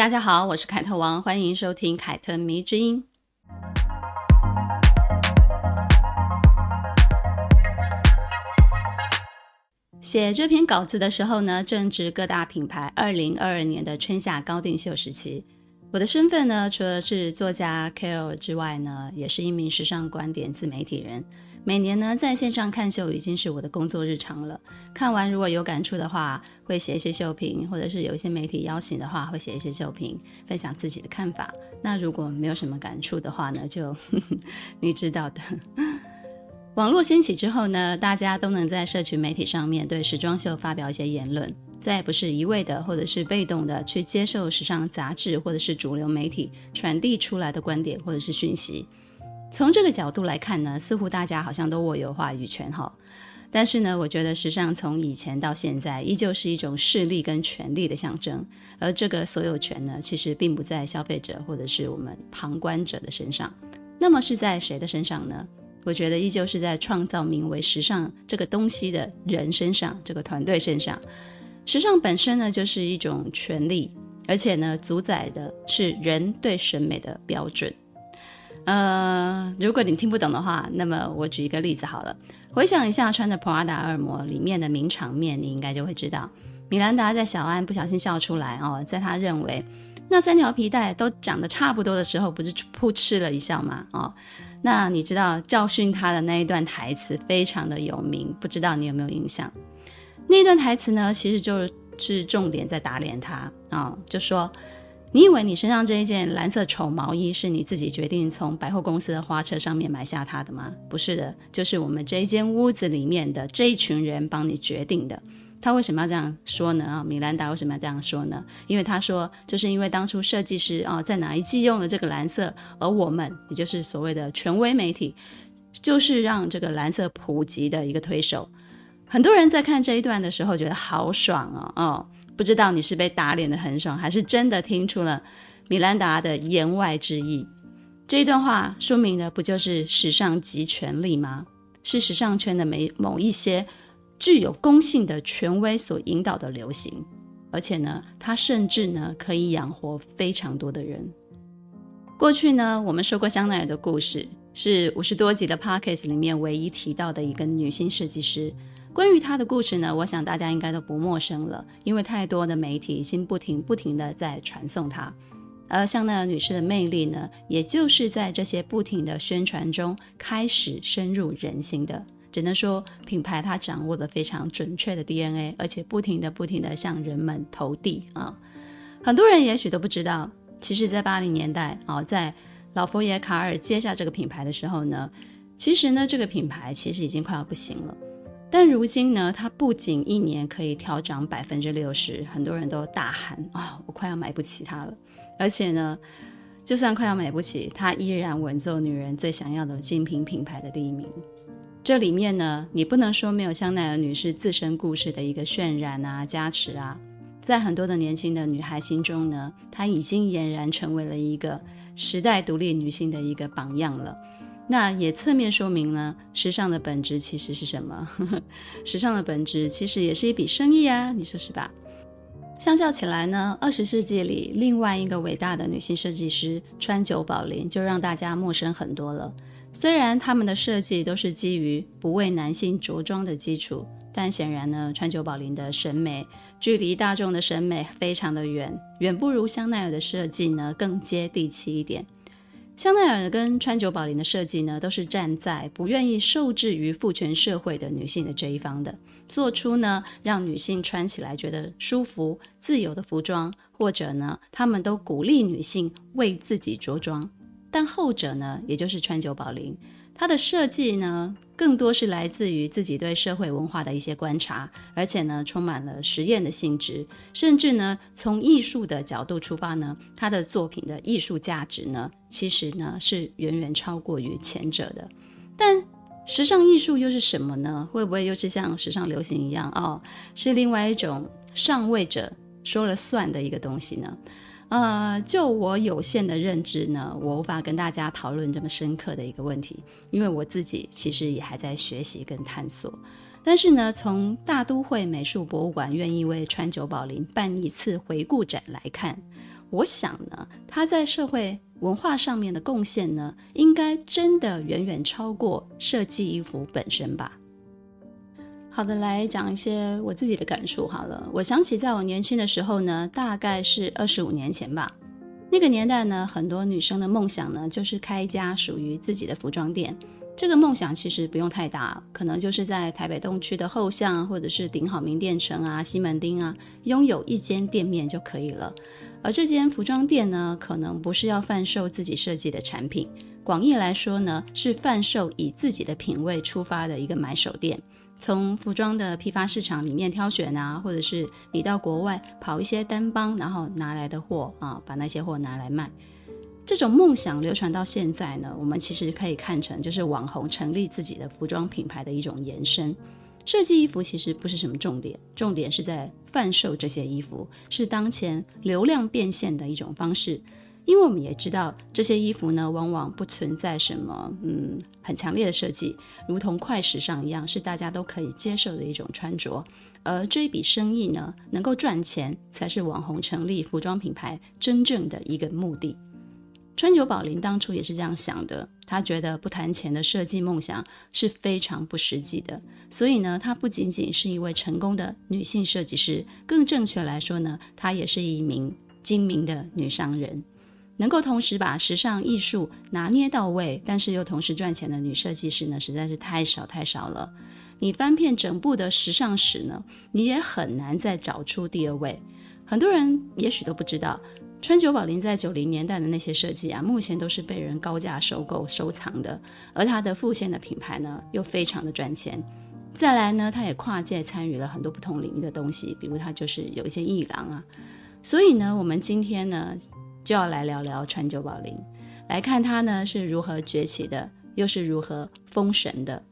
大家好，我是凯特王，欢迎收听凯特迷之音。写这篇稿子的时候呢，正值各大品牌二零二二年的春夏高定秀时期。我的身份呢，除了是作家 KOL 之外呢，也是一名时尚观点自媒体人。每年呢，在线上看秀已经是我的工作日常了。看完如果有感触的话，会写一些秀评，或者是有一些媒体邀请的话，会写一些秀评，分享自己的看法。那如果没有什么感触的话呢，就呵 呵你知道的。网络兴起之后呢，大家都能在社群媒体上面对时装秀发表一些言论，再也不是一味的或者是被动的去接受时尚杂志或者是主流媒体传递出来的观点或者是讯息。从这个角度来看呢，似乎大家好像都握有话语权哈。但是呢，我觉得时尚从以前到现在依旧是一种势力跟权力的象征，而这个所有权呢，其实并不在消费者或者是我们旁观者的身上，那么是在谁的身上呢？我觉得依旧是在创造名为时尚这个东西的人身上，这个团队身上。时尚本身呢，就是一种权力，而且呢，主宰的是人对审美的标准。呃，如果你听不懂的话，那么我举一个例子好了。回想一下穿着 Prada 恶魔里面的名场面，你应该就会知道，米兰达在小安不小心笑出来哦，在他认为那三条皮带都长得差不多的时候，不是噗嗤了一笑吗？哦。那你知道教训他的那一段台词非常的有名，不知道你有没有印象？那一段台词呢，其实就是重点在打脸他啊、就说你以为你身上这一件蓝色丑毛衣是你自己决定从百货公司的花车上面买下它的吗？不是的，就是我们这一间屋子里面的这一群人帮你决定的。他为什么要这样说呢？啊，米兰达为什么要这样说呢？因为他说，就是因为当初设计师啊，在哪一季用了这个蓝色，而我们，也就是所谓的权威媒体，就是让这个蓝色普及的一个推手。很多人在看这一段的时候，觉得好爽哦，哦，不知道你是被打脸的很爽，还是真的听出了米兰达的言外之意。这一段话说明的不就是时尚即权力吗？是时尚圈的某某一些。具有公信的权威所引导的流行，而且呢，它甚至呢可以养活非常多的人。过去呢，我们说过香奈儿的故事，是五十多集的 p o c k e t 里面唯一提到的一个女性设计师。关于她的故事呢，我想大家应该都不陌生了，因为太多的媒体已经不停不停的在传送她。而香奈儿女士的魅力呢，也就是在这些不停的宣传中开始深入人心的。只能说，品牌它掌握了非常准确的 DNA，而且不停的、不停的向人们投递啊。很多人也许都不知道，其实，在八零年代啊，在老佛爷卡尔接下这个品牌的时候呢，其实呢，这个品牌其实已经快要不行了。但如今呢，它不仅一年可以调涨百分之六十，很多人都大喊啊，我快要买不起它了。而且呢，就算快要买不起，它依然稳坐女人最想要的精品品牌的第一名。这里面呢，你不能说没有香奈儿女士自身故事的一个渲染啊、加持啊，在很多的年轻的女孩心中呢，她已经俨然成为了一个时代独立女性的一个榜样了。那也侧面说明了时尚的本质其实是什么？时尚的本质其实也是一笔生意啊，你说是吧？相较起来呢，二十世纪里另外一个伟大的女性设计师川久保玲就让大家陌生很多了。虽然他们的设计都是基于不为男性着装的基础，但显然呢，川久保玲的审美距离大众的审美非常的远，远不如香奈儿的设计呢更接地气一点。香奈儿跟川久保玲的设计呢，都是站在不愿意受制于父权社会的女性的这一方的，做出呢让女性穿起来觉得舒服、自由的服装，或者呢，他们都鼓励女性为自己着装。但后者呢，也就是川久保玲，它的设计呢，更多是来自于自己对社会文化的一些观察，而且呢，充满了实验的性质，甚至呢，从艺术的角度出发呢，他的作品的艺术价值呢，其实呢，是远远超过于前者的。但时尚艺术又是什么呢？会不会又是像时尚流行一样哦？是另外一种上位者说了算的一个东西呢？呃，就我有限的认知呢，我无法跟大家讨论这么深刻的一个问题，因为我自己其实也还在学习跟探索。但是呢，从大都会美术博物馆愿意为川久保玲办一次回顾展来看，我想呢，他在社会文化上面的贡献呢，应该真的远远超过设计衣服本身吧。好的，来讲一些我自己的感触好了。我想起在我年轻的时候呢，大概是二十五年前吧。那个年代呢，很多女生的梦想呢，就是开一家属于自己的服装店。这个梦想其实不用太大，可能就是在台北东区的后巷，或者是顶好名店城啊、西门町啊，拥有一间店面就可以了。而这间服装店呢，可能不是要贩售自己设计的产品，广义来说呢，是贩售以自己的品味出发的一个买手店。从服装的批发市场里面挑选啊，或者是你到国外跑一些单帮，然后拿来的货啊，把那些货拿来卖。这种梦想流传到现在呢，我们其实可以看成就是网红成立自己的服装品牌的一种延伸。设计衣服其实不是什么重点，重点是在贩售这些衣服，是当前流量变现的一种方式。因为我们也知道，这些衣服呢，往往不存在什么嗯很强烈的设计，如同快时尚一样，是大家都可以接受的一种穿着。而这一笔生意呢，能够赚钱，才是网红成立服装品牌真正的一个目的。川久保玲当初也是这样想的，他觉得不谈钱的设计梦想是非常不实际的。所以呢，她不仅仅是一位成功的女性设计师，更正确来说呢，她也是一名精明的女商人。能够同时把时尚艺术拿捏到位，但是又同时赚钱的女设计师呢，实在是太少太少了。你翻遍整部的时尚史呢，你也很难再找出第二位。很多人也许都不知道，川久保玲在九零年代的那些设计啊，目前都是被人高价收购收藏的。而她的副线的品牌呢，又非常的赚钱。再来呢，她也跨界参与了很多不同领域的东西，比如她就是有一些艺廊啊。所以呢，我们今天呢。就要来聊聊川久保玲，来看她呢是如何崛起的，又是如何封神的，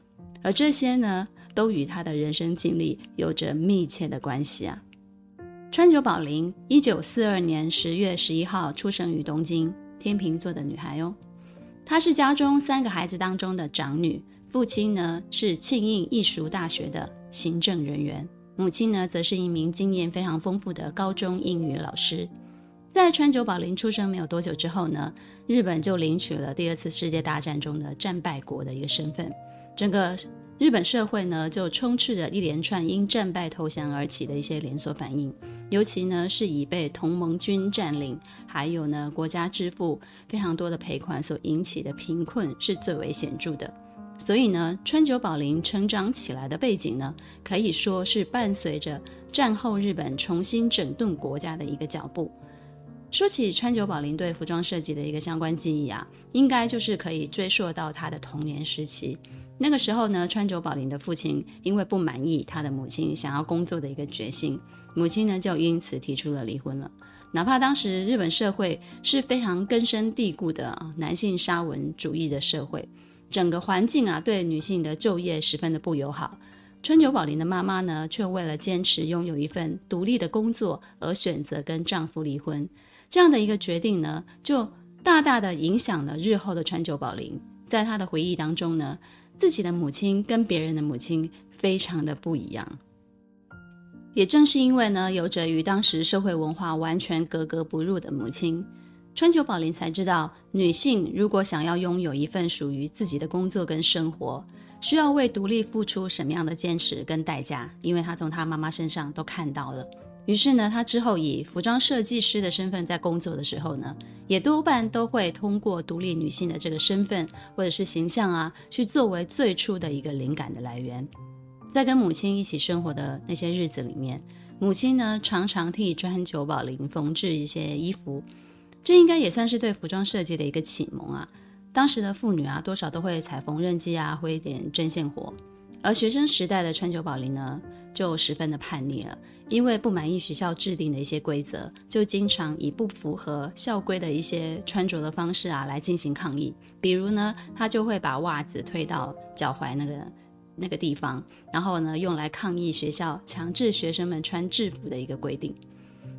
而这些呢都与她的人生经历有着密切的关系啊。川久保玲，一九四二年十月十一号出生于东京，天秤座的女孩哦。她是家中三个孩子当中的长女，父亲呢是庆应义塾大学的行政人员，母亲呢则是一名经验非常丰富的高中英语老师。在川久保玲出生没有多久之后呢，日本就领取了第二次世界大战中的战败国的一个身份，整个日本社会呢就充斥着一连串因战败投降而起的一些连锁反应，尤其呢是以被同盟军占领，还有呢国家支付非常多的赔款所引起的贫困是最为显著的。所以呢，川久保玲成长起来的背景呢，可以说是伴随着战后日本重新整顿国家的一个脚步。说起川久保玲对服装设计的一个相关记忆啊，应该就是可以追溯到她的童年时期。那个时候呢，川久保玲的父亲因为不满意她的母亲想要工作的一个决心，母亲呢就因此提出了离婚了。哪怕当时日本社会是非常根深蒂固的男性沙文主义的社会，整个环境啊对女性的就业十分的不友好，川久保玲的妈妈呢却为了坚持拥有一份独立的工作而选择跟丈夫离婚。这样的一个决定呢，就大大的影响了日后的川久保玲。在她的回忆当中呢，自己的母亲跟别人的母亲非常的不一样。也正是因为呢，有着与当时社会文化完全格格不入的母亲，川久保玲才知道，女性如果想要拥有一份属于自己的工作跟生活，需要为独立付出什么样的坚持跟代价。因为她从她妈妈身上都看到了。于是呢，她之后以服装设计师的身份在工作的时候呢，也多半都会通过独立女性的这个身份或者是形象啊，去作为最初的一个灵感的来源。在跟母亲一起生活的那些日子里面，母亲呢常常替川久保玲缝制一些衣服，这应该也算是对服装设计的一个启蒙啊。当时的妇女啊，多少都会踩缝纫机啊，会一点针线活。而学生时代的川久保玲呢，就十分的叛逆了，因为不满意学校制定的一些规则，就经常以不符合校规的一些穿着的方式啊来进行抗议。比如呢，他就会把袜子推到脚踝那个那个地方，然后呢用来抗议学校强制学生们穿制服的一个规定。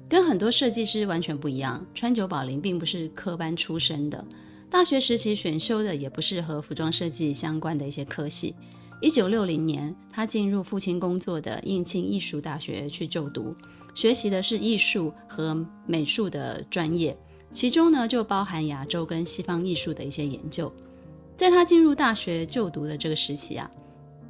跟很多设计师完全不一样，川久保玲并不是科班出身的，大学时期选修的也不是和服装设计相关的一些科系。一九六零年，他进入父亲工作的应庆艺术大学去就读，学习的是艺术和美术的专业，其中呢就包含亚洲跟西方艺术的一些研究。在他进入大学就读的这个时期啊。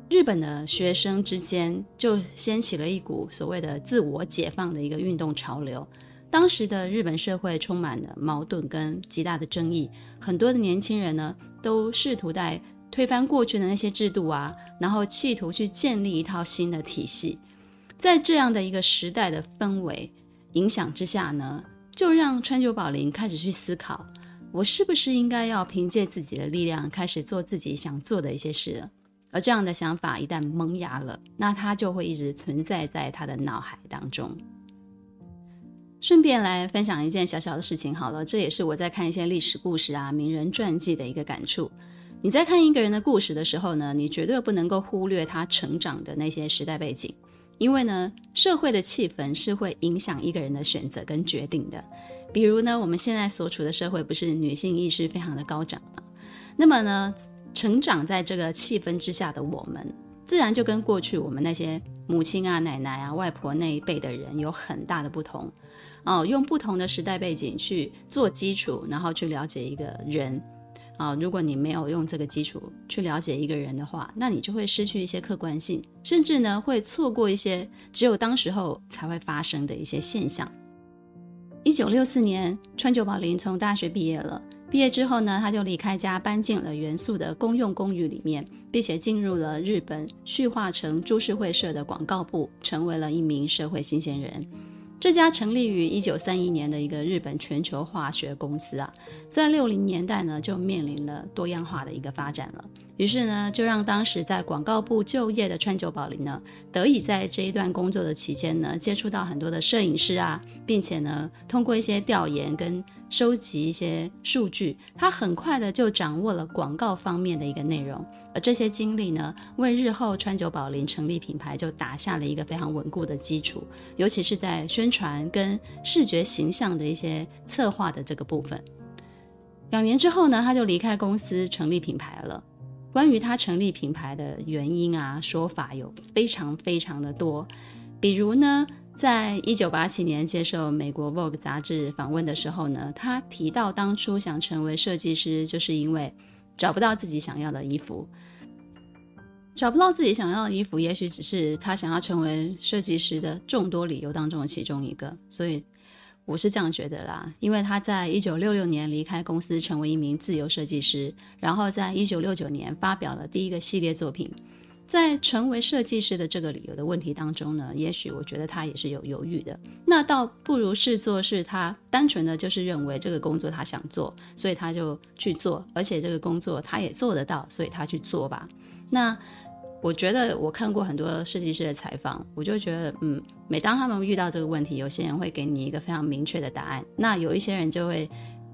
日本的学生之间就掀起了一股所谓的自我解放的一个运动潮流。当时的日本社会充满了矛盾跟极大的争议，很多的年轻人呢都试图在推翻过去的那些制度啊，然后企图去建立一套新的体系。在这样的一个时代的氛围影响之下呢，就让川久保玲开始去思考：我是不是应该要凭借自己的力量，开始做自己想做的一些事？而这样的想法一旦萌芽了，那它就会一直存在在他的脑海当中。顺便来分享一件小小的事情好了，这也是我在看一些历史故事啊、名人传记的一个感触。你在看一个人的故事的时候呢，你绝对不能够忽略他成长的那些时代背景，因为呢，社会的气氛是会影响一个人的选择跟决定的。比如呢，我们现在所处的社会不是女性意识非常的高涨吗？那么呢，成长在这个气氛之下的我们，自然就跟过去我们那些母亲啊、奶奶啊、外婆那一辈的人有很大的不同。哦，用不同的时代背景去做基础，然后去了解一个人。啊，如果你没有用这个基础去了解一个人的话，那你就会失去一些客观性，甚至呢会错过一些只有当时候才会发生的一些现象。一九六四年，川久保玲从大学毕业了。毕业之后呢，他就离开家，搬进了原宿的公用公寓里面，并且进入了日本旭化成株式会社的广告部，成为了一名社会新鲜人。这家成立于一九三一年的一个日本全球化学公司啊，在六零年代呢就面临了多样化的一个发展了。于是呢，就让当时在广告部就业的川久保玲呢，得以在这一段工作的期间呢，接触到很多的摄影师啊，并且呢，通过一些调研跟收集一些数据，他很快的就掌握了广告方面的一个内容。而这些经历呢，为日后川久保玲成立品牌就打下了一个非常稳固的基础，尤其是在宣传跟视觉形象的一些策划的这个部分。两年之后呢，他就离开公司成立品牌了。关于他成立品牌的原因啊，说法有非常非常的多。比如呢，在一九八七年接受美国《Vogue》杂志访问的时候呢，他提到当初想成为设计师，就是因为。找不到自己想要的衣服，找不到自己想要的衣服，也许只是他想要成为设计师的众多理由当中的其中一个。所以我是这样觉得啦，因为他在一九六六年离开公司，成为一名自由设计师，然后在一九六九年发表了第一个系列作品。在成为设计师的这个理由的问题当中呢，也许我觉得他也是有犹豫的。那倒不如视作是他单纯的就是认为这个工作他想做，所以他就去做，而且这个工作他也做得到，所以他去做吧。那我觉得我看过很多设计师的采访，我就觉得，嗯，每当他们遇到这个问题，有些人会给你一个非常明确的答案，那有一些人就会。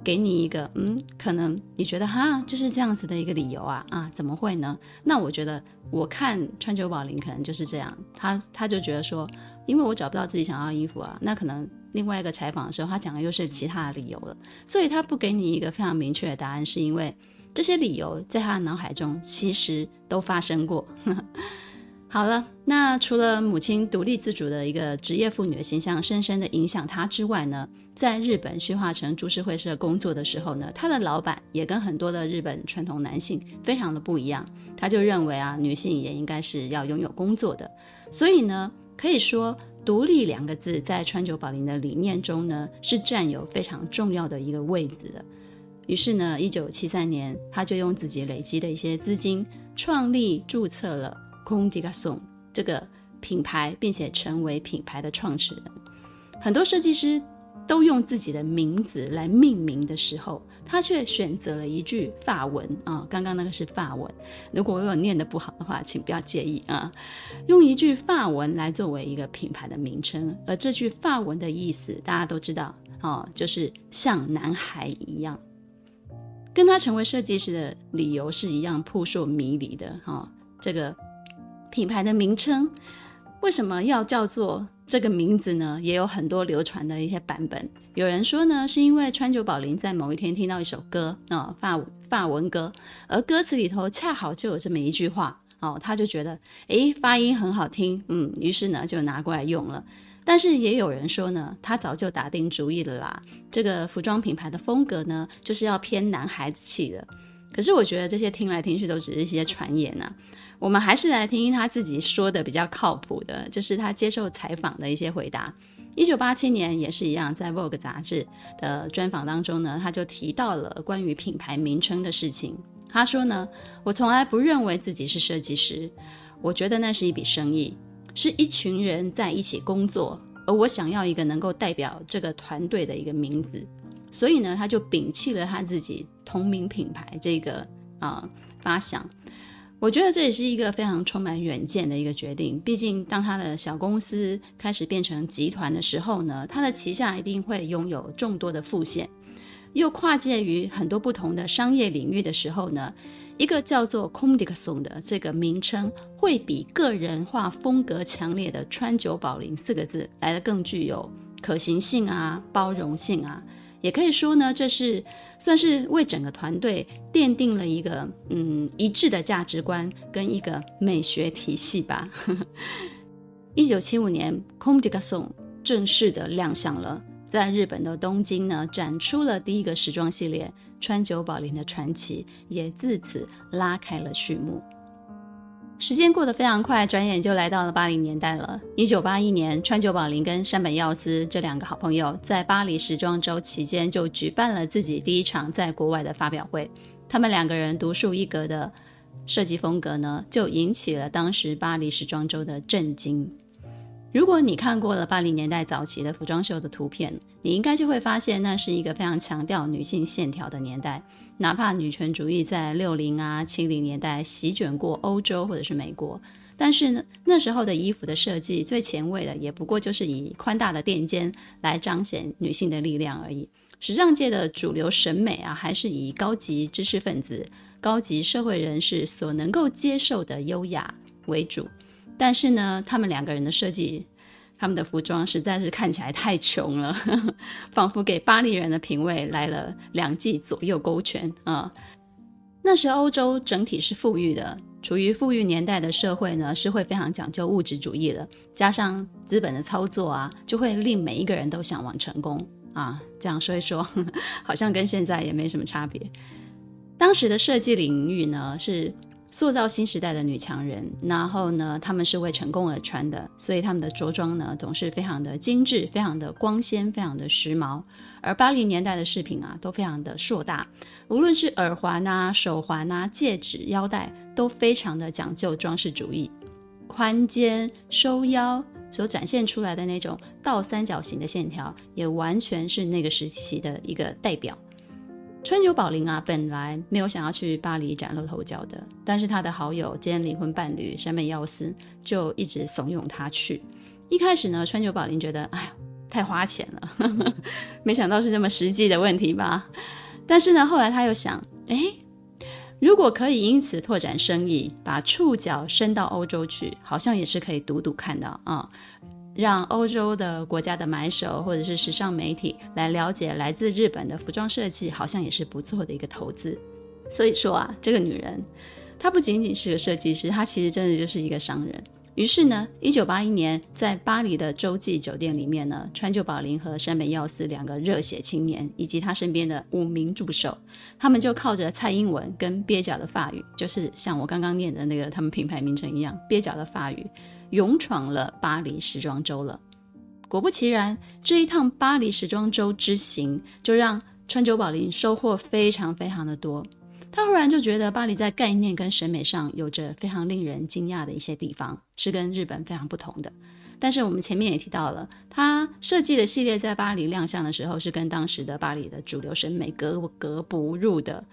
给你一个嗯，可能你觉得哈就是这样子的一个理由啊啊，怎么会呢？那我觉得我看川久保玲可能就是这样，他他就觉得说，因为我找不到自己想要的衣服啊，那可能另外一个采访的时候，他讲的又是其他的理由了，所以他不给你一个非常明确的答案，是因为这些理由在他的脑海中其实都发生过。好了，那除了母亲独立自主的一个职业妇女的形象深深的影响她之外呢，在日本旭化成株式会社工作的时候呢，她的老板也跟很多的日本传统男性非常的不一样，他就认为啊，女性也应该是要拥有工作的，所以呢，可以说独立两个字在川久保玲的理念中呢，是占有非常重要的一个位置的。于是呢，一九七三年，他就用自己累积的一些资金，创立注册了。空迪卡松这个品牌，并且成为品牌的创始人。很多设计师都用自己的名字来命名的时候，他却选择了一句法文啊，刚刚那个是法文。如果我有念得不好的话，请不要介意啊。用一句法文来作为一个品牌的名称，而这句法文的意思大家都知道啊，就是像男孩一样。跟他成为设计师的理由是一样扑朔迷离的哈。这个品牌的名称为什么要叫做？这个名字呢，也有很多流传的一些版本。有人说呢，是因为川久保玲在某一天听到一首歌啊、哦，法法文歌，而歌词里头恰好就有这么一句话哦，他就觉得诶，发音很好听，嗯，于是呢就拿过来用了。但是也有人说呢，他早就打定主意了啦，这个服装品牌的风格呢，就是要偏男孩子气的。可是我觉得这些听来听去都只是一些传言呐、啊。我们还是来听听他自己说的比较靠谱的，就是他接受采访的一些回答。一九八七年也是一样，在《Vogue》杂志的专访当中呢，他就提到了关于品牌名称的事情。他说呢：“我从来不认为自己是设计师，我觉得那是一笔生意，是一群人在一起工作，而我想要一个能够代表这个团队的一个名字，所以呢，他就摒弃了他自己同名品牌这个啊、发想。”我觉得这也是一个非常充满远见的一个决定。毕竟，当他的小公司开始变成集团的时候呢，他的旗下一定会拥有众多的副线，又跨界于很多不同的商业领域的时候呢，一个叫做 Comme des Garçons 的这个名称，会比个人化风格强烈的川久保玲四个字来得更具有可行性啊，包容性啊。也可以说呢，这是算是为整个团队奠定了一个嗯一致的价值观跟一个美学体系吧。一九七五年，Comme des Garçons 正式的亮相了，在日本的东京呢，展出了第一个时装系列，川久保玲的传奇也自此拉开了序幕。时间过得非常快，转眼就来到了八零年代了。一九八一年，川久保玲跟山本耀司这两个好朋友在巴黎时装周期间就举办了自己第一场在国外的发表会。他们两个人独树一格的设计风格呢，就引起了当时巴黎时装周的震惊。如果你看过了八零年代早期的服装秀的图片，你应该就会发现，那是一个非常强调女性线条的年代。哪怕女权主义在六零啊七零年代席卷过欧洲或者是美国，但是呢，那时候的衣服的设计最前卫的，也不过就是以宽大的垫肩来彰显女性的力量而已。时尚界的主流审美啊，还是以高级知识分子、高级社会人士所能够接受的优雅为主。但是呢，他们两个人的设计，他们的服装实在是看起来太穷了，仿佛给巴黎人的品味来了两记左右勾拳啊！那时欧洲整体是富裕的，处于富裕年代的社会呢，是会非常讲究物质主义的，加上资本的操作啊，就会令每一个人都向往成功啊！这样说一说，好像跟现在也没什么差别。当时的设计领域呢，是。塑造新时代的女强人，然后呢，她们是为成功而穿的，所以她们的着装呢总是非常的精致、非常的光鲜、非常的时髦。而八零年代的饰品啊都非常的硕大，无论是耳环啊、手环啊、戒指、腰带，都非常的讲究装饰主义，宽肩收腰所展现出来的那种倒三角形的线条，也完全是那个时期的一个代表。川久保玲啊，本来没有想要去巴黎崭露头角的，但是他的好友兼灵魂伴侣山本耀司就一直怂恿他去。一开始呢，川久保玲觉得，哎，太花钱了，呵呵，没想到是这么实际的问题吧。但是呢，后来他又想，哎，如果可以因此拓展生意，把触角伸到欧洲去，好像也是可以赌赌看的啊。让欧洲的国家的买手或者是时尚媒体来了解来自日本的服装设计，好像也是不错的一个投资。所以说啊，这个女人，她不仅仅是个设计师，她其实真的就是一个商人。于是呢，一九八一年在巴黎的洲际酒店里面呢，川久保玲和山本耀司两个热血青年以及他身边的五名助手，他们就靠着蔡英文跟蹩脚的法语，就是像我刚刚念的那个他们品牌名称一样蹩脚的法语。勇闯了巴黎时装周了，果不其然，这一趟巴黎时装周之行就让川久保玲收获非常非常的多。他忽然就觉得巴黎在概念跟审美上有着非常令人惊讶的一些地方，是跟日本非常不同的。但是我们前面也提到了，他设计的系列在巴黎亮相的时候，是跟当时的巴黎的主流审美格格不入的。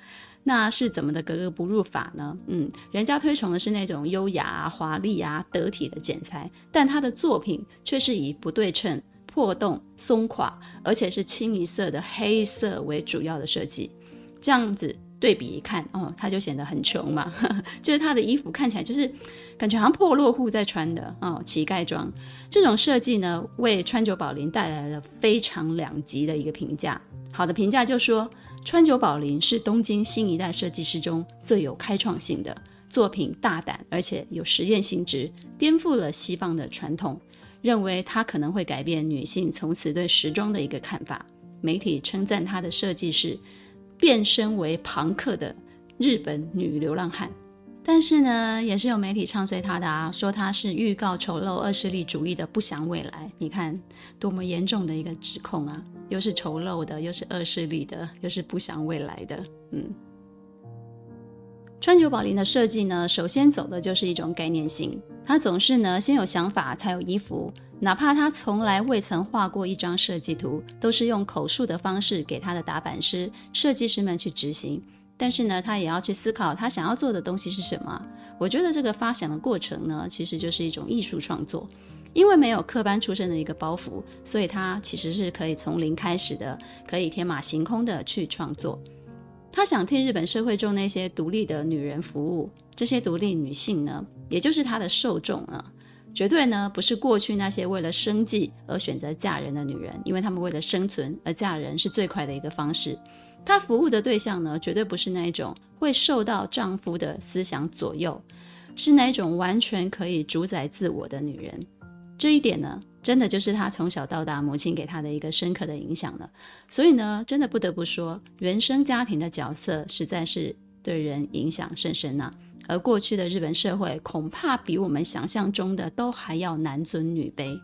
那是怎么的格格不入法呢？嗯，人家推崇的是那种优雅啊、华丽啊、得体的剪裁，但他的作品却是以不对称、破洞、松垮，而且是清一色的黑色为主要的设计。这样子对比一看，哦，他就显得很穷嘛，呵呵，就是他的衣服看起来就是感觉好像破落户在穿的哦，乞丐装。这种设计呢，为川久保玲带来了非常两极的一个评价。好的评价就说。川久保玲是东京新一代设计师中最有开创性的作品，大胆而且有实验性质，颠覆了西方的传统，认为他可能会改变女性从此对时装的一个看法。媒体称赞他的设计是变身为庞克的日本女流浪汉。但是呢，也是有媒体唱衰他的啊，说他是预告丑陋恶势力主义的不祥未来。你看多么严重的一个指控啊！又是丑陋的，又是恶势力的，又是不祥未来的。嗯，川久保玲的设计呢，首先走的就是一种概念性。他总是呢，先有想法才有衣服，哪怕他从来未曾画过一张设计图，都是用口述的方式给他的打版师、设计师们去执行。但是呢，他也要去思考他想要做的东西是什么。我觉得这个发想的过程呢，其实就是一种艺术创作。因为没有科班出身的一个包袱，所以他其实是可以从零开始的，可以天马行空的去创作。他想替日本社会中那些独立的女人服务。这些独立女性呢，也就是他的受众啊，绝对呢不是过去那些为了生计而选择嫁人的女人，因为她们为了生存而嫁人是最快的一个方式。他服务的对象呢，绝对不是那一种会受到丈夫的思想左右，是那一种完全可以主宰自我的女人。这一点呢，真的就是他从小到大母亲给他的一个深刻的影响了。所以呢，真的不得不说，原生家庭的角色实在是对人影响甚深呐。而过去的日本社会，恐怕比我们想象中的都还要男尊女卑。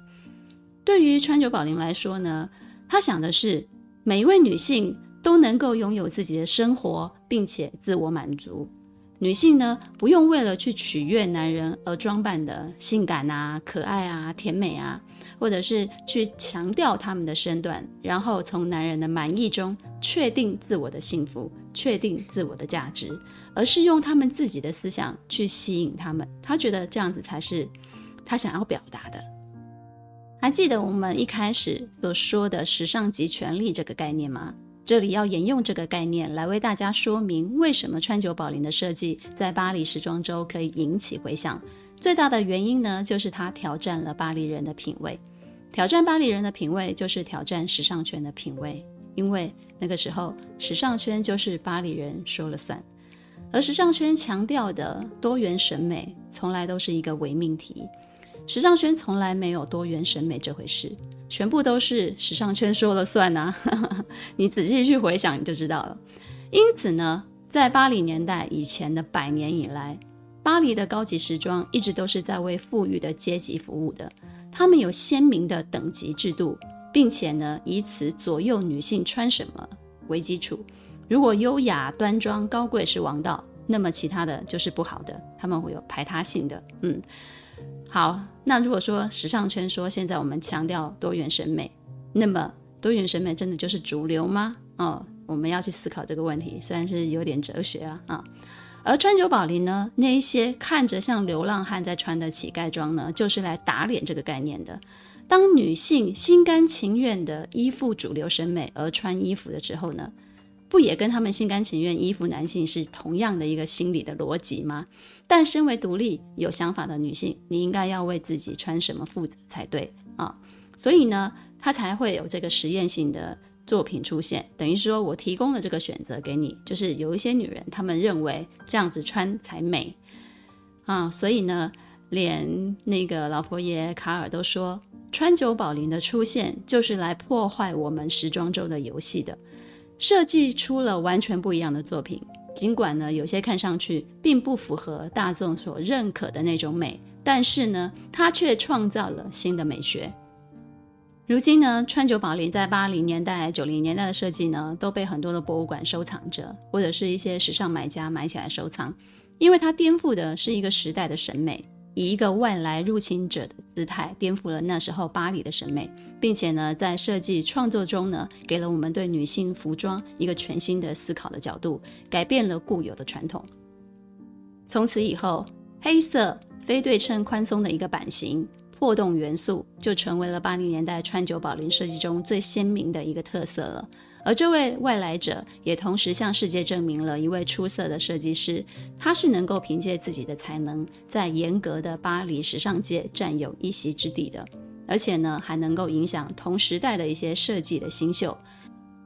对于川久保玲来说呢，他想的是每一位女性。都能够拥有自己的生活，并且自我满足。女性呢，不用为了去取悦男人而装扮的性感啊、可爱啊、甜美啊，或者是去强调他们的身段，然后从男人的满意中确定自我的幸福、确定自我的价值，而是用他们自己的思想去吸引他们。他觉得这样子才是他想要表达的。还记得我们一开始所说的“时尚即权力”这个概念吗？这里要沿用这个概念来为大家说明，为什么川久保玲的设计在巴黎时装周可以引起回响。最大的原因呢，就是它挑战了巴黎人的品味。挑战巴黎人的品味，就是挑战时尚圈的品味。因为那个时候，时尚圈就是巴黎人说了算。而时尚圈强调的多元审美，从来都是一个伪命题。时尚圈从来没有多元审美这回事。全部都是时尚圈说了算呐、啊，你仔细去回想你就知道了。因此呢，在八零年代以前的百年以来，巴黎的高级时装一直都是在为富裕的阶级服务的。他们有鲜明的等级制度，并且呢，以此左右女性穿什么为基础。如果优雅、端庄、高贵是王道，那么其他的就是不好的，他们会有排他性的。嗯。好，那如果说时尚圈说现在我们强调多元审美，那么多元审美真的就是主流吗？哦，我们要去思考这个问题，虽然是有点哲学啊啊。而川久保玲呢，那一些看着像流浪汉在穿的乞丐装呢，就是来打脸这个概念的。当女性心甘情愿的依附主流审美而穿衣服的时候呢，不也跟他们心甘情愿依附男性是同样的一个心理的逻辑吗？但身为独立有想法的女性，你应该要为自己穿什么负责才对啊！所以呢，她才会有这个实验性的作品出现。等于说我提供了这个选择给你，就是有一些女人，她们认为这样子穿才美啊！所以呢，连那个老佛爷卡尔都说，川久保玲的出现就是来破坏我们时装周的游戏的。设计出了完全不一样的作品，尽管呢，有些看上去并不符合大众所认可的那种美，但是呢，它却创造了新的美学。如今呢，川久保玲在八零年代、九零年代的设计呢，都被很多的博物馆收藏着，或者是一些时尚买家买起来收藏，因为它颠覆的是一个时代的审美，以一个外来入侵者的姿态，颠覆了那时候巴黎的审美，并且呢，在设计创作中呢，给了我们对女性服装一个全新的思考的角度，改变了固有的传统。从此以后，黑色非对称宽松的一个版型。破洞元素就成为了八零年代川久保玲设计中最鲜明的一个特色了。而这位外来者也同时向世界证明了一位出色的设计师，他是能够凭借自己的才能，在严格的巴黎时尚界占有一席之地的。而且呢，还能够影响同时代的一些设计的新秀，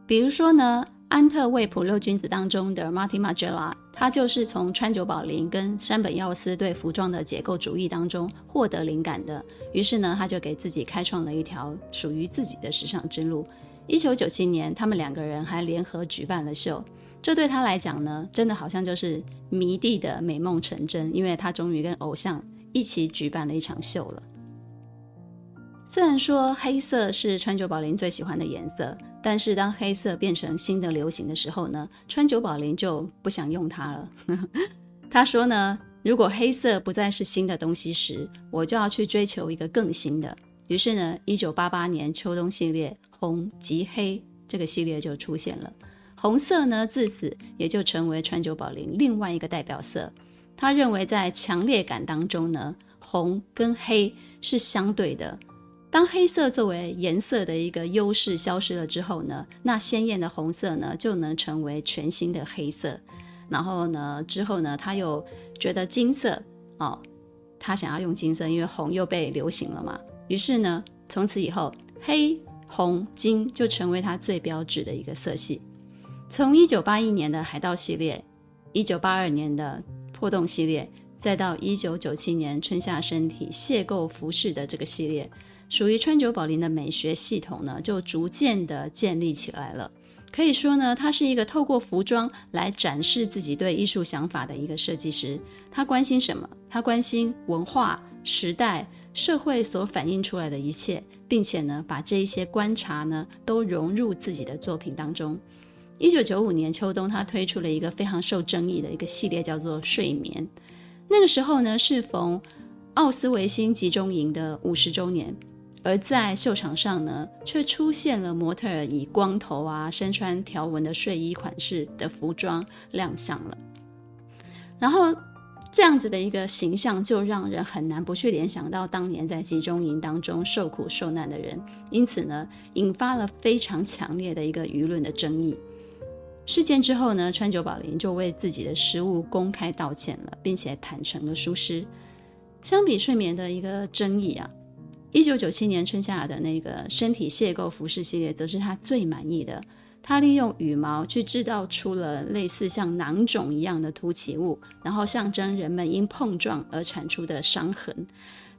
比如说呢。安特卫普六君子当中的 Martina Gela，他就是从川久保玲跟山本耀司对服装的解构主义当中获得灵感的。于是呢，他就给自己开创了一条属于自己的时尚之路。一九九七年，他们两个人还联合举办了秀，这对他来讲呢，真的好像就是迷弟的美梦成真，因为他终于跟偶像一起举办了一场秀了。虽然说黑色是川久保玲最喜欢的颜色。但是当黑色变成新的流行的时候呢，川久保玲就不想用它了。他说呢，如果黑色不再是新的东西时，我就要去追求一个更新的。于是呢，一九八八年秋冬系列红及黑这个系列就出现了。红色呢，自此也就成为川久保玲另外一个代表色。他认为在强烈感当中呢，红跟黑是相对的。当黑色作为颜色的一个优势消失了之后呢，那鲜艳的红色呢就能成为全新的黑色。然后呢，之后呢，他又觉得金色哦，他想要用金色，因为红又被流行了嘛。于是呢，从此以后，黑、红、金就成为他最标志的一个色系。从一九八一年的海盗系列，一九八二年的破洞系列，再到一九九七年春夏身体解构服饰的这个系列。属于川久保玲的美学系统呢，就逐渐的建立起来了。可以说呢，他是一个透过服装来展示自己对艺术想法的一个设计师。他关心什么？他关心文化、时代、社会所反映出来的一切，并且呢，把这一些观察呢，都融入自己的作品当中。一九九五年秋冬，他推出了一个非常受争议的一个系列，叫做《睡眠》。那个时候呢，适逢奥斯维辛集中营的五十周年。而在秀场上呢，却出现了模特儿以光头啊、身穿条纹的睡衣款式的服装亮相了。然后这样子的一个形象，就让人很难不去联想到当年在集中营当中受苦受难的人，因此呢，引发了非常强烈的一个舆论的争议。事件之后呢，川久保玲就为自己的失误公开道歉了，并且坦诚了疏失。相比睡眠的一个争议啊。一九九七年春夏的那个身体解构服饰系列，则是他最满意的。他利用羽毛去制造出了类似像囊肿一样的凸起物，然后象征人们因碰撞而产出的伤痕。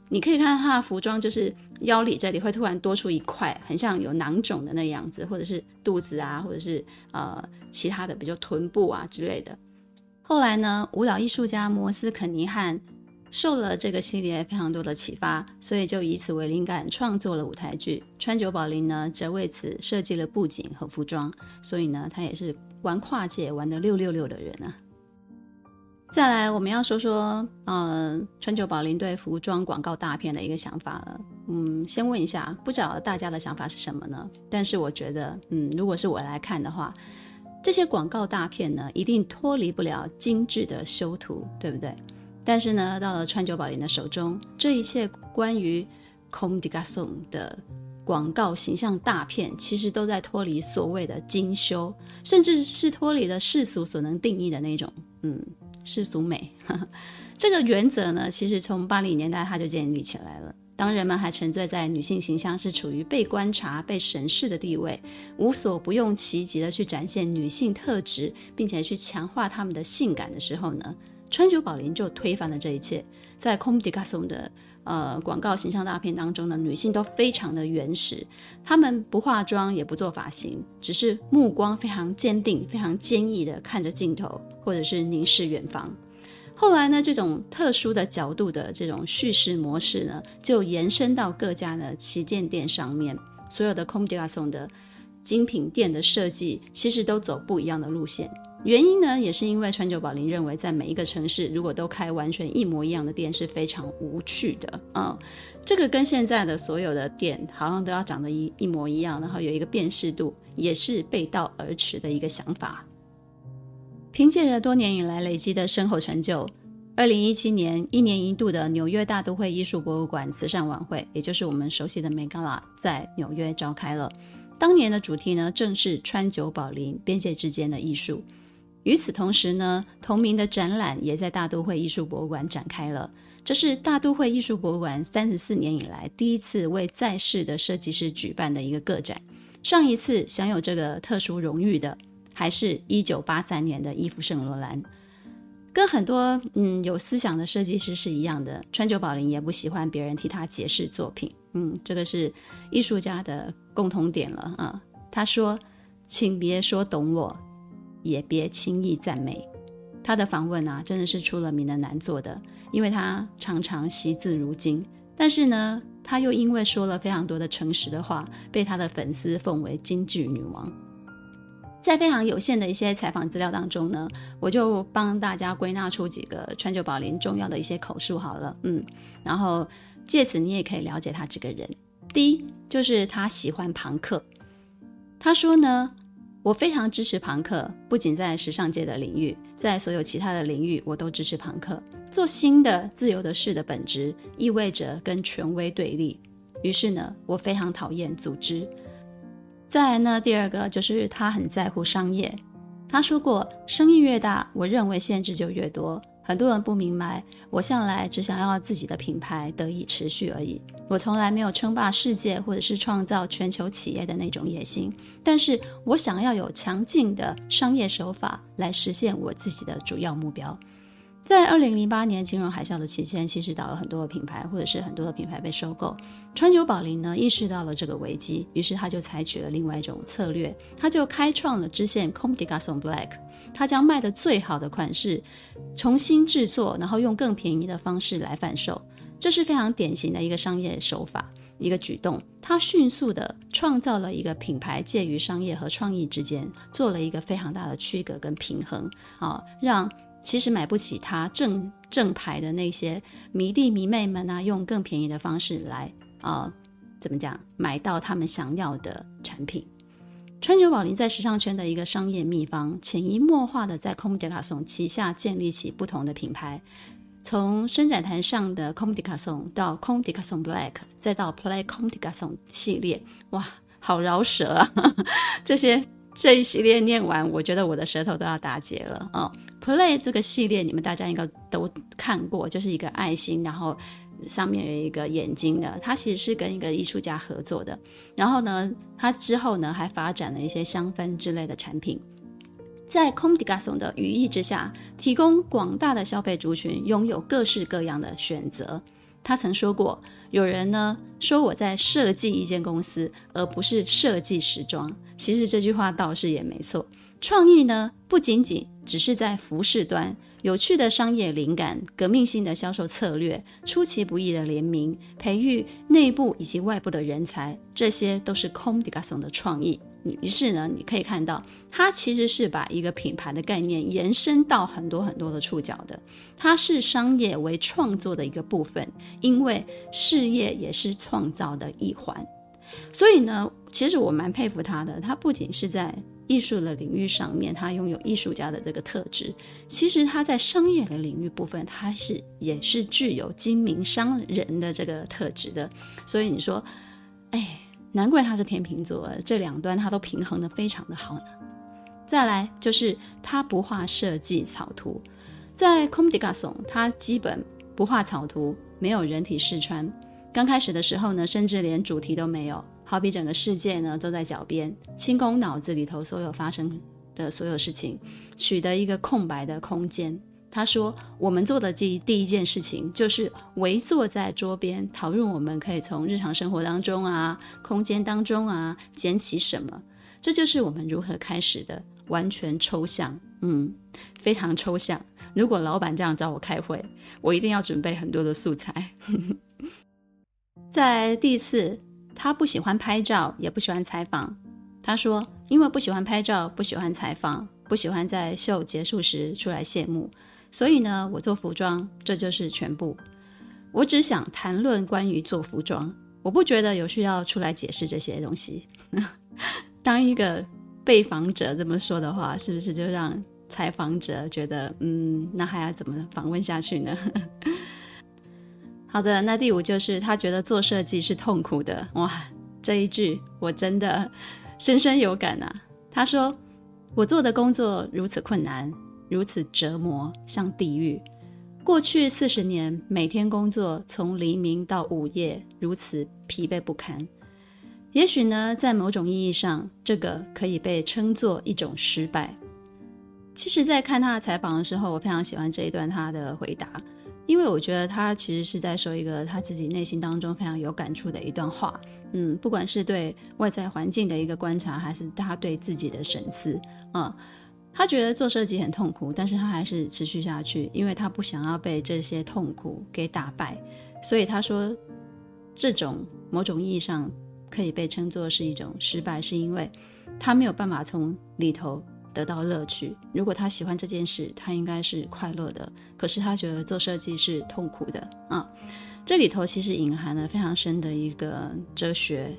你可以看到他的服装，就是腰里这里会突然多出一块，很像有囊肿的那样子，或者是肚子啊，或者是呃其他的，比如臀部啊之类的。后来呢，舞蹈艺术家摩斯肯尼汉。受了这个系列非常多的启发，所以就以此为灵感创作了舞台剧。川久保玲呢，则为此设计了布景和服装。所以呢，他也是玩跨界玩得六六六的人啊。再来，我们要说说，嗯、川久保玲对服装广告大片的一个想法了。嗯，先问一下，不知道大家的想法是什么呢？但是我觉得，嗯，如果是我来看的话，这些广告大片呢，一定脱离不了精致的修图，对不对？但是呢，到了川久保玲的手中，这一切关于 Comme des Garçons 的广告形象大片，其实都在脱离所谓的精修，甚至是脱离了世俗所能定义的那种，嗯，世俗美。这个原则呢，其实从八零年代它就建立起来了。当人们还沉醉在女性形象是处于被观察、被审视的地位，无所不用其极的去展现女性特质，并且去强化她们的性感的时候呢，川久保玲就推翻了这一切，在 Comme des Garçons 的呃广告形象大片当中呢，女性都非常的原始，她们不化妆也不做发型，只是目光非常坚定、非常坚毅的看着镜头，或者是凝视远方。后来呢，这种特殊的角度的这种叙事模式呢，就延伸到各家的旗舰店上面，所有的 Comme des Garçons 的精品店的设计，其实都走不一样的路线。原因呢，也是因为川久保玲认为，在每一个城市，如果都开完全一模一样的店是非常无趣的。嗯，这个跟现在的所有的店好像都要长得一一模一样，然后有一个辨识度，也是背道而驰的一个想法。凭借着多年以来累积的深厚成就，二零一七年一年一度的纽约大都会艺术博物馆慈善晚会，也就是我们熟悉的 MegaLa，在纽约召开了。当年的主题呢，正是川久保玲边界之间的艺术。与此同时呢，同名的展览也在大都会艺术博物馆展开了。这是大都会艺术博物馆三十四年以来第一次为在世的设计师举办的一个个展。上一次享有这个特殊荣誉的，还是一九八三年的伊夫圣罗兰。跟很多嗯有思想的设计师是一样的，川久保玲也不喜欢别人替他解释作品。嗯，这个是艺术家的共同点了啊。他说：“请别说懂我。”也别轻易赞美。他的访问啊，真的是出了名的难做的，因为他常常惜字如金。但是呢，他又因为说了非常多的诚实的话，被他的粉丝奉为京剧女王。在非常有限的一些采访资料当中呢，我就帮大家归纳出几个川久保玲重要的一些口述好了，嗯，然后借此你也可以了解他这个人。第一，就是他喜欢庞克。他说呢。我非常支持朋克，不仅在时尚界的领域，在所有其他的领域，我都支持朋克。做新的、自由的事的本质，意味着跟权威对立。于是呢，我非常讨厌组织。再来呢，第二个就是他很在乎商业。他说过，生意越大，我认为限制就越多。很多人不明白，我向来只想要自己的品牌得以持续而已。我从来没有称霸世界或者是创造全球企业的那种野心，但是我想要有强劲的商业手法来实现我自己的主要目标。在二零零八年金融海啸的期间，其实倒了很多的品牌，或者是很多的品牌被收购。川久保玲呢，意识到了这个危机，于是他就采取了另外一种策略，他就开创了支线 Comdigason Black。他将卖的最好的款式重新制作，然后用更便宜的方式来贩售，这是非常典型的一个商业手法，一个举动。他迅速地创造了一个品牌介于商业和创意之间，做了一个非常大的区隔跟平衡啊，让。其实买不起它正正牌的那些迷弟迷妹们啊，用更便宜的方式来啊、怎么讲，买到他们想要的产品。川久保玲在时尚圈的一个商业秘方，潜移默化的在 Comme des g a r s o n 旗下建立起不同的品牌，从伸展台上的 Comme des g a r s o n 到 Comme des g a r s o n Black，再到 Play Comme des g a r s o n 系列，哇，好饶舌啊！这些这一系列念完，我觉得我的舌头都要打结了啊。哦 Play 这个系列，你们大家应该都看过，就是一个爱心，然后上面有一个眼睛的。它其实是跟一个艺术家合作的。然后呢，它之后呢还发展了一些香氛之类的产品，在 Comme des Garçons 的羽翼之下，提供广大的消费族群拥有各式各样的选择。他曾说过，有人呢说我在设计一间公司，而不是设计时装。其实这句话倒是也没错。创意呢，不仅仅只是在服饰端，有趣的商业灵感、革命性的销售策略、出其不意的联名、培育内部以及外部的人才，这些都是 Comme des Garçons 的创意。于是呢，你可以看到，它其实是把一个品牌的概念延伸到很多很多的触角的。它是商业为创作的一个部分，因为事业也是创造的一环。所以呢，其实我蛮佩服他的。他不仅是在艺术的领域上面，他拥有艺术家的这个特质。其实他在商业的领域部分，他是也是具有精明商人的这个特质的。所以你说，哎，难怪他是天秤座，这两端他都平衡得非常的好呢。再来就是他不画设计草图，在 Comme des Garçons，他基本不画草图，没有人体试穿。刚开始的时候呢，甚至连主题都没有。好比整个世界呢都在脚边，清空脑子里头所有发生的所有事情，取得一个空白的空间。他说：“我们做的第第一件事情就是围坐在桌边，讨论我们可以从日常生活当中啊、空间当中啊捡起什么。这就是我们如何开始的，完全抽象，嗯，非常抽象。如果老板这样找我开会，我一定要准备很多的素材。”在第四。他不喜欢拍照，也不喜欢采访。他说：“因为不喜欢拍照，不喜欢采访，不喜欢在秀结束时出来谢幕，所以呢，我做服装，这就是全部。我只想谈论关于做服装，我不觉得有需要出来解释这些东西。当一个被访者这么说的话，是不是就让采访者觉得，嗯，那还要怎么访问下去呢？好的，那第五就是他觉得做设计是痛苦的。哇，这一句我真的深深有感啊。他说：“我做的工作如此困难，如此折磨，像地狱。过去四十年，每天工作从黎明到午夜，如此疲惫不堪。也许呢，在某种意义上，这个可以被称作一种失败。其实，在看他的采访的时候，我非常喜欢这一段他的回答。”因为我觉得他其实是在说一个他自己内心当中非常有感触的一段话，嗯，不管是对外在环境的一个观察，还是他对自己的审思，啊、嗯，他觉得做设计很痛苦，但是他还是持续下去，因为他不想要被这些痛苦给打败，所以他说，这种某种意义上可以被称作是一种失败，是因为他没有办法从里头。得到乐趣。如果他喜欢这件事，他应该是快乐的。可是他觉得做设计是痛苦的啊。这里头其实隐含了非常深的一个哲学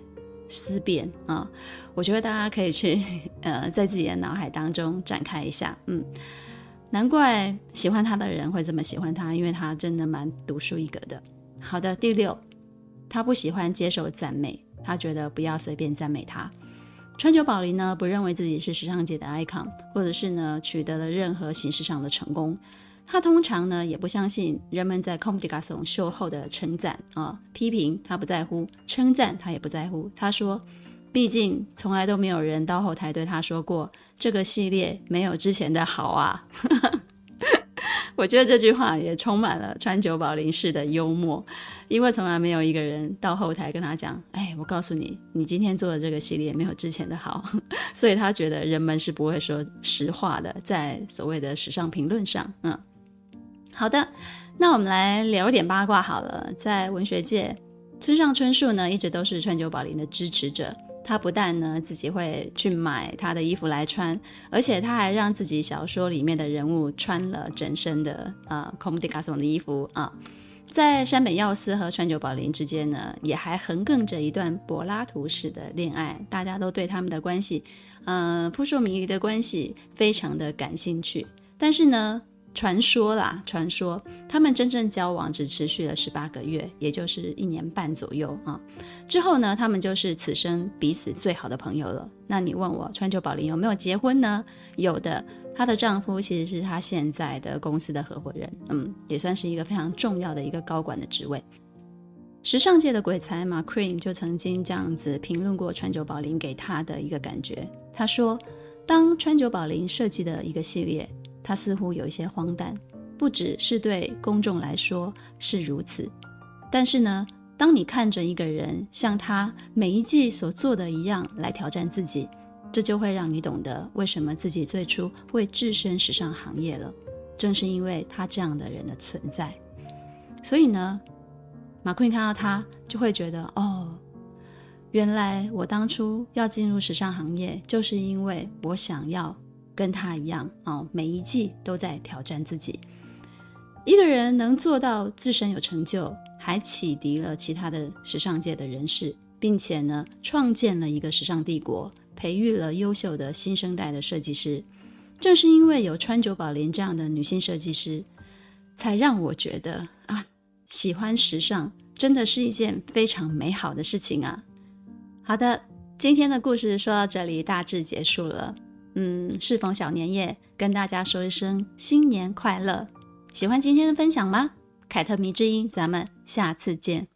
思辨啊。我觉得大家可以去呃，在自己的脑海当中展开一下。嗯，难怪喜欢他的人会这么喜欢他，因为他真的蛮独树一格的。好的，第六，他不喜欢接受赞美，他觉得不要随便赞美他。川久保玲呢，不认为自己是时尚界的 icon，或者是呢取得了任何形式上的成功。他通常呢也不相信人们在 Comme des Garçons 秀后的称赞啊，批评他不在乎，称赞他也不在乎。他说，毕竟从来都没有人到后台对他说过这个系列没有之前的好啊。我觉得这句话也充满了川久保玲式的幽默，因为从来没有一个人到后台跟他讲：“哎，我告诉你，你今天做的这个系列没有之前的好。”所以他觉得人们是不会说实话的，在所谓的时尚评论上。嗯，好的，那我们来聊点八卦好了。在文学界，村上春树呢一直都是川久保玲的支持者。他不但呢自己会去买他的衣服来穿，而且他还让自己小说里面的人物穿了整身的啊 Comme des Garçons 的衣服啊。在山本耀司和川久保玲之间呢，也还横亘着一段柏拉图式的恋爱，大家都对他们的关系，嗯、呃，扑朔迷离的关系非常的感兴趣。但是呢。传说啦，传说他们真正交往只持续了十八个月，也就是一年半左右啊。之后呢，他们就是此生彼此最好的朋友了。那你问我川久保玲有没有结婚呢？有的，她的丈夫其实是她现在的公司的合伙人，嗯，也算是一个非常重要的一个高管的职位。时尚界的鬼才 McQueen 就曾经这样子评论过川久保玲给他的一个感觉，他说：“当川久保玲设计的一个系列。”他似乎有一些荒诞，不只是对公众来说是如此。但是呢，当你看着一个人像他每一季所做的一样来挑战自己，这就会让你懂得为什么自己最初会置身时尚行业了。正是因为他这样的人的存在，所以呢，McQueen 看到他就会觉得，哦，原来我当初要进入时尚行业，就是因为我想要。跟他一样哦，每一季都在挑战自己。一个人能做到自身有成就，还启迪了其他的时尚界的人士，并且呢，创建了一个时尚帝国，培育了优秀的新生代的设计师。正是因为有川久保玲这样的女性设计师，才让我觉得啊，喜欢时尚真的是一件非常美好的事情啊。好的，今天的故事说到这里，大致结束了。嗯适逢小年夜跟大家说一声新年快乐。喜欢今天的分享吗？凯特迷之音咱们下次见。